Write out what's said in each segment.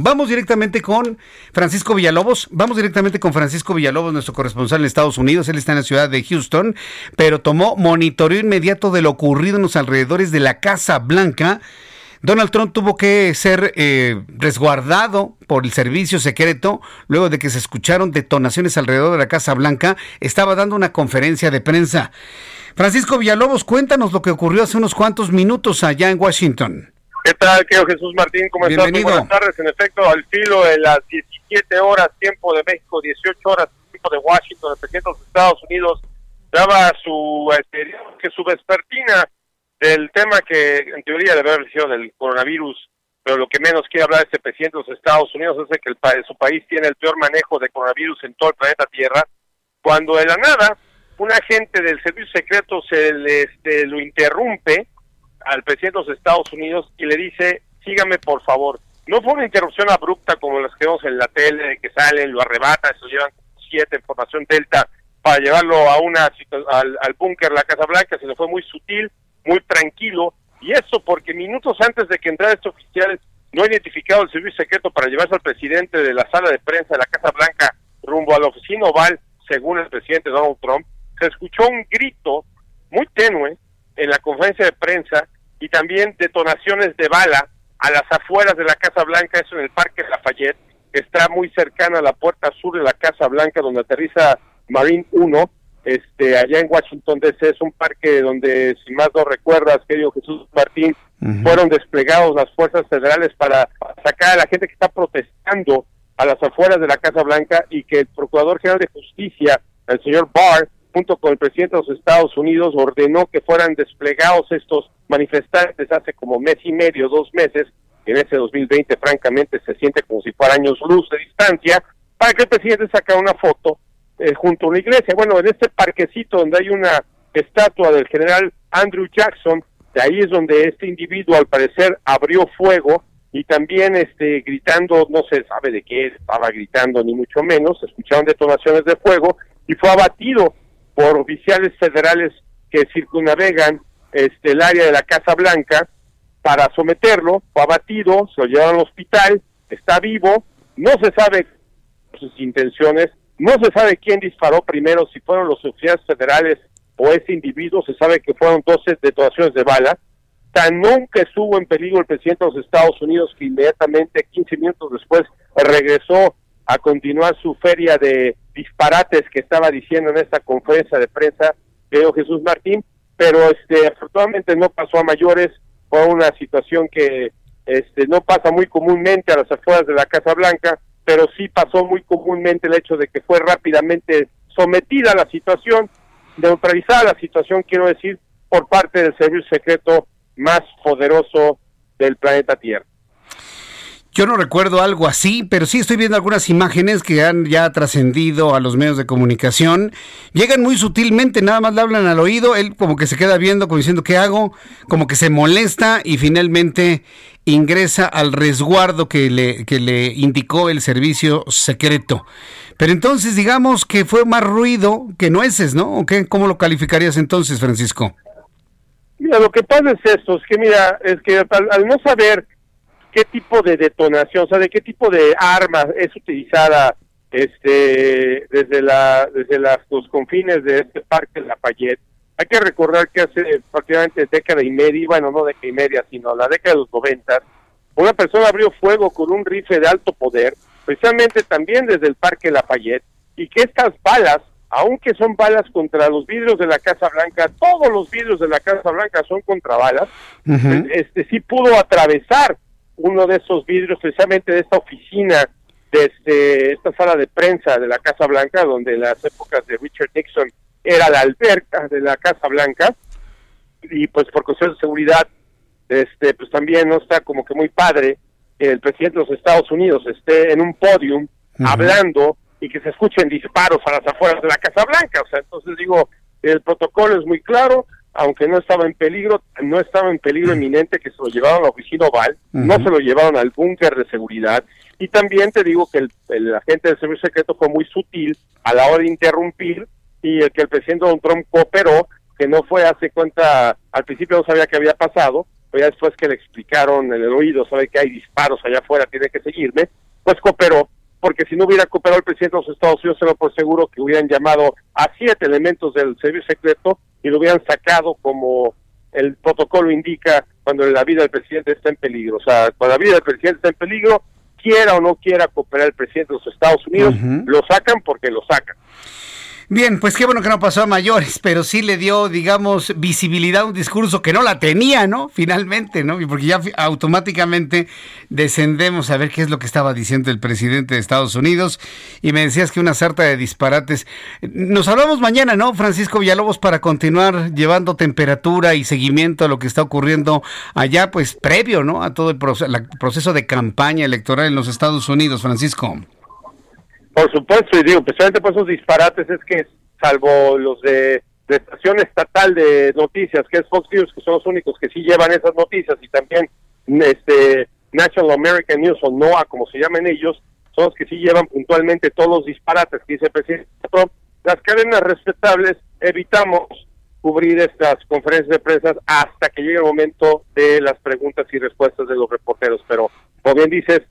Vamos directamente con Francisco Villalobos. Vamos directamente con Francisco Villalobos, nuestro corresponsal en Estados Unidos. Él está en la ciudad de Houston, pero tomó monitoreo inmediato de lo ocurrido en los alrededores de la Casa Blanca. Donald Trump tuvo que ser eh, resguardado por el servicio secreto luego de que se escucharon detonaciones alrededor de la Casa Blanca. Estaba dando una conferencia de prensa. Francisco Villalobos, cuéntanos lo que ocurrió hace unos cuantos minutos allá en Washington. ¿Qué tal, querido Jesús Martín? ¿Cómo estás? Muy buenas tardes. En efecto, al filo de las 17 horas, tiempo de México, 18 horas, tiempo de Washington, el presidente de los Estados Unidos daba su, este, que su vespertina del tema que en teoría debe haber sido del coronavirus, pero lo que menos quiere hablar este presidente de los Estados Unidos es de que el, su país tiene el peor manejo de coronavirus en todo el planeta Tierra, cuando de la nada un agente del servicio secreto se le, este, lo interrumpe al presidente de los Estados Unidos y le dice, sígame por favor. No fue una interrupción abrupta como las que vemos en la tele, que salen, lo arrebata, eso llevan siete en formación delta para llevarlo a una al, al búnker, la Casa Blanca, se fue muy sutil, muy tranquilo, y eso porque minutos antes de que entrara este oficial no identificado el servicio secreto para llevarse al presidente de la sala de prensa de la Casa Blanca rumbo a la oficina oval, según el presidente Donald Trump, se escuchó un grito muy tenue en la conferencia de prensa y también detonaciones de bala a las afueras de la Casa Blanca, eso en el Parque Lafayette, que está muy cercana a la puerta sur de la Casa Blanca, donde aterriza Marine 1, este, allá en Washington DC, es un parque donde, si más no recuerdas, querido Jesús Martín, fueron desplegados las fuerzas federales para sacar a la gente que está protestando a las afueras de la Casa Blanca y que el Procurador General de Justicia, el señor Barr, junto con el presidente de los Estados Unidos, ordenó que fueran desplegados estos manifestantes hace como mes y medio, dos meses, en ese 2020 francamente se siente como si fuera años luz de distancia, para que el presidente sacara una foto eh, junto a una iglesia. Bueno, en este parquecito donde hay una estatua del general Andrew Jackson, de ahí es donde este individuo al parecer abrió fuego y también este gritando, no se sabe de qué estaba gritando ni mucho menos, escucharon detonaciones de fuego y fue abatido por oficiales federales que circunnavegan este, el área de la Casa Blanca para someterlo, fue abatido, se lo llevaron al hospital, está vivo, no se sabe sus intenciones, no se sabe quién disparó primero, si fueron los oficiales federales o ese individuo, se sabe que fueron 12 detonaciones de bala, tan nunca estuvo en peligro el presidente de los Estados Unidos que inmediatamente 15 minutos después regresó a continuar su feria de disparates que estaba diciendo en esta conferencia de prensa, creo Jesús Martín, pero este afortunadamente no pasó a mayores, fue una situación que este no pasa muy comúnmente a las afueras de la Casa Blanca, pero sí pasó muy comúnmente el hecho de que fue rápidamente sometida a la situación, neutralizada la situación, quiero decir, por parte del servicio secreto más poderoso del planeta Tierra. Yo no recuerdo algo así, pero sí estoy viendo algunas imágenes que han ya trascendido a los medios de comunicación. Llegan muy sutilmente, nada más le hablan al oído, él como que se queda viendo, como diciendo, ¿qué hago? Como que se molesta y finalmente ingresa al resguardo que le, que le indicó el servicio secreto. Pero entonces digamos que fue más ruido que nueces, ¿no? ¿O qué? ¿Cómo lo calificarías entonces, Francisco? Mira, lo que pasa es esto, es que mira, es que al no saber qué tipo de detonación, o sea, de qué tipo de arma es utilizada este desde la desde las, los confines de este parque Lafayette. Hay que recordar que hace prácticamente década y media, bueno, no década y media, sino la década de los noventas, una persona abrió fuego con un rifle de alto poder, precisamente también desde el parque Lafayette, y que estas balas, aunque son balas contra los vidrios de la Casa Blanca, todos los vidrios de la Casa Blanca son contra balas, este sí pudo atravesar uno de esos vidrios precisamente de esta oficina, de este, esta sala de prensa de la Casa Blanca, donde en las épocas de Richard Nixon era la alberca de la Casa Blanca, y pues por cuestiones de seguridad, este, pues también no está como que muy padre el presidente de los Estados Unidos esté en un podium hablando y que se escuchen disparos a las afueras de la Casa Blanca. O sea, entonces digo, el protocolo es muy claro, aunque no estaba en peligro, no estaba en peligro inminente que se lo llevaron a la oficina oval, no se lo llevaron al búnker de seguridad. Y también te digo que el, agente del servicio secreto fue muy sutil a la hora de interrumpir y el que el presidente Donald Trump cooperó, que no fue hace cuenta, al principio no sabía qué había pasado, pero ya después que le explicaron en el oído, sabe que hay disparos allá afuera, tiene que seguirme, pues cooperó porque si no hubiera cooperado el presidente de los Estados Unidos, se lo por seguro que hubieran llamado a siete elementos del servicio secreto y lo hubieran sacado como el protocolo indica cuando la vida del presidente está en peligro. O sea, cuando la vida del presidente está en peligro, quiera o no quiera cooperar el presidente de los Estados Unidos, lo sacan porque lo sacan. Bien, pues qué bueno que no pasó a mayores, pero sí le dio, digamos, visibilidad a un discurso que no la tenía, ¿no? Finalmente, ¿no? Porque ya automáticamente descendemos a ver qué es lo que estaba diciendo el presidente de Estados Unidos. Y me decías que una sarta de disparates. Nos hablamos mañana, ¿no, Francisco Villalobos, para continuar llevando temperatura y seguimiento a lo que está ocurriendo allá, pues previo, ¿no? A todo el proceso de campaña electoral en los Estados Unidos, Francisco. Por supuesto, y digo, precisamente por esos disparates es que, salvo los de, estación estatal de noticias, que es Fox News, que son los únicos que sí llevan esas noticias, y también este National American News o NOAA, como se llaman ellos, son los que sí llevan puntualmente todos los disparates que dice el presidente Trump. Las cadenas respetables evitamos cubrir estas conferencias de prensa hasta que llegue el momento de las preguntas y respuestas de los reporteros. Pero, como bien dices,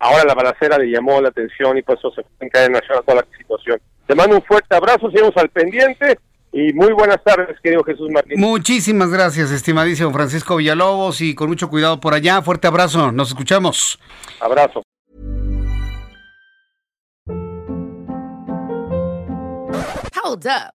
ahora la balacera le llamó la atención y por eso se fue en cadena nacional toda la situación. Te mando un fuerte abrazo, seguimos al pendiente y muy buenas tardes, querido Jesús Martín. Muchísimas gracias, estimadísimo Francisco Villalobos y con mucho cuidado por allá. Fuerte abrazo, nos escuchamos. Abrazo. Hold up.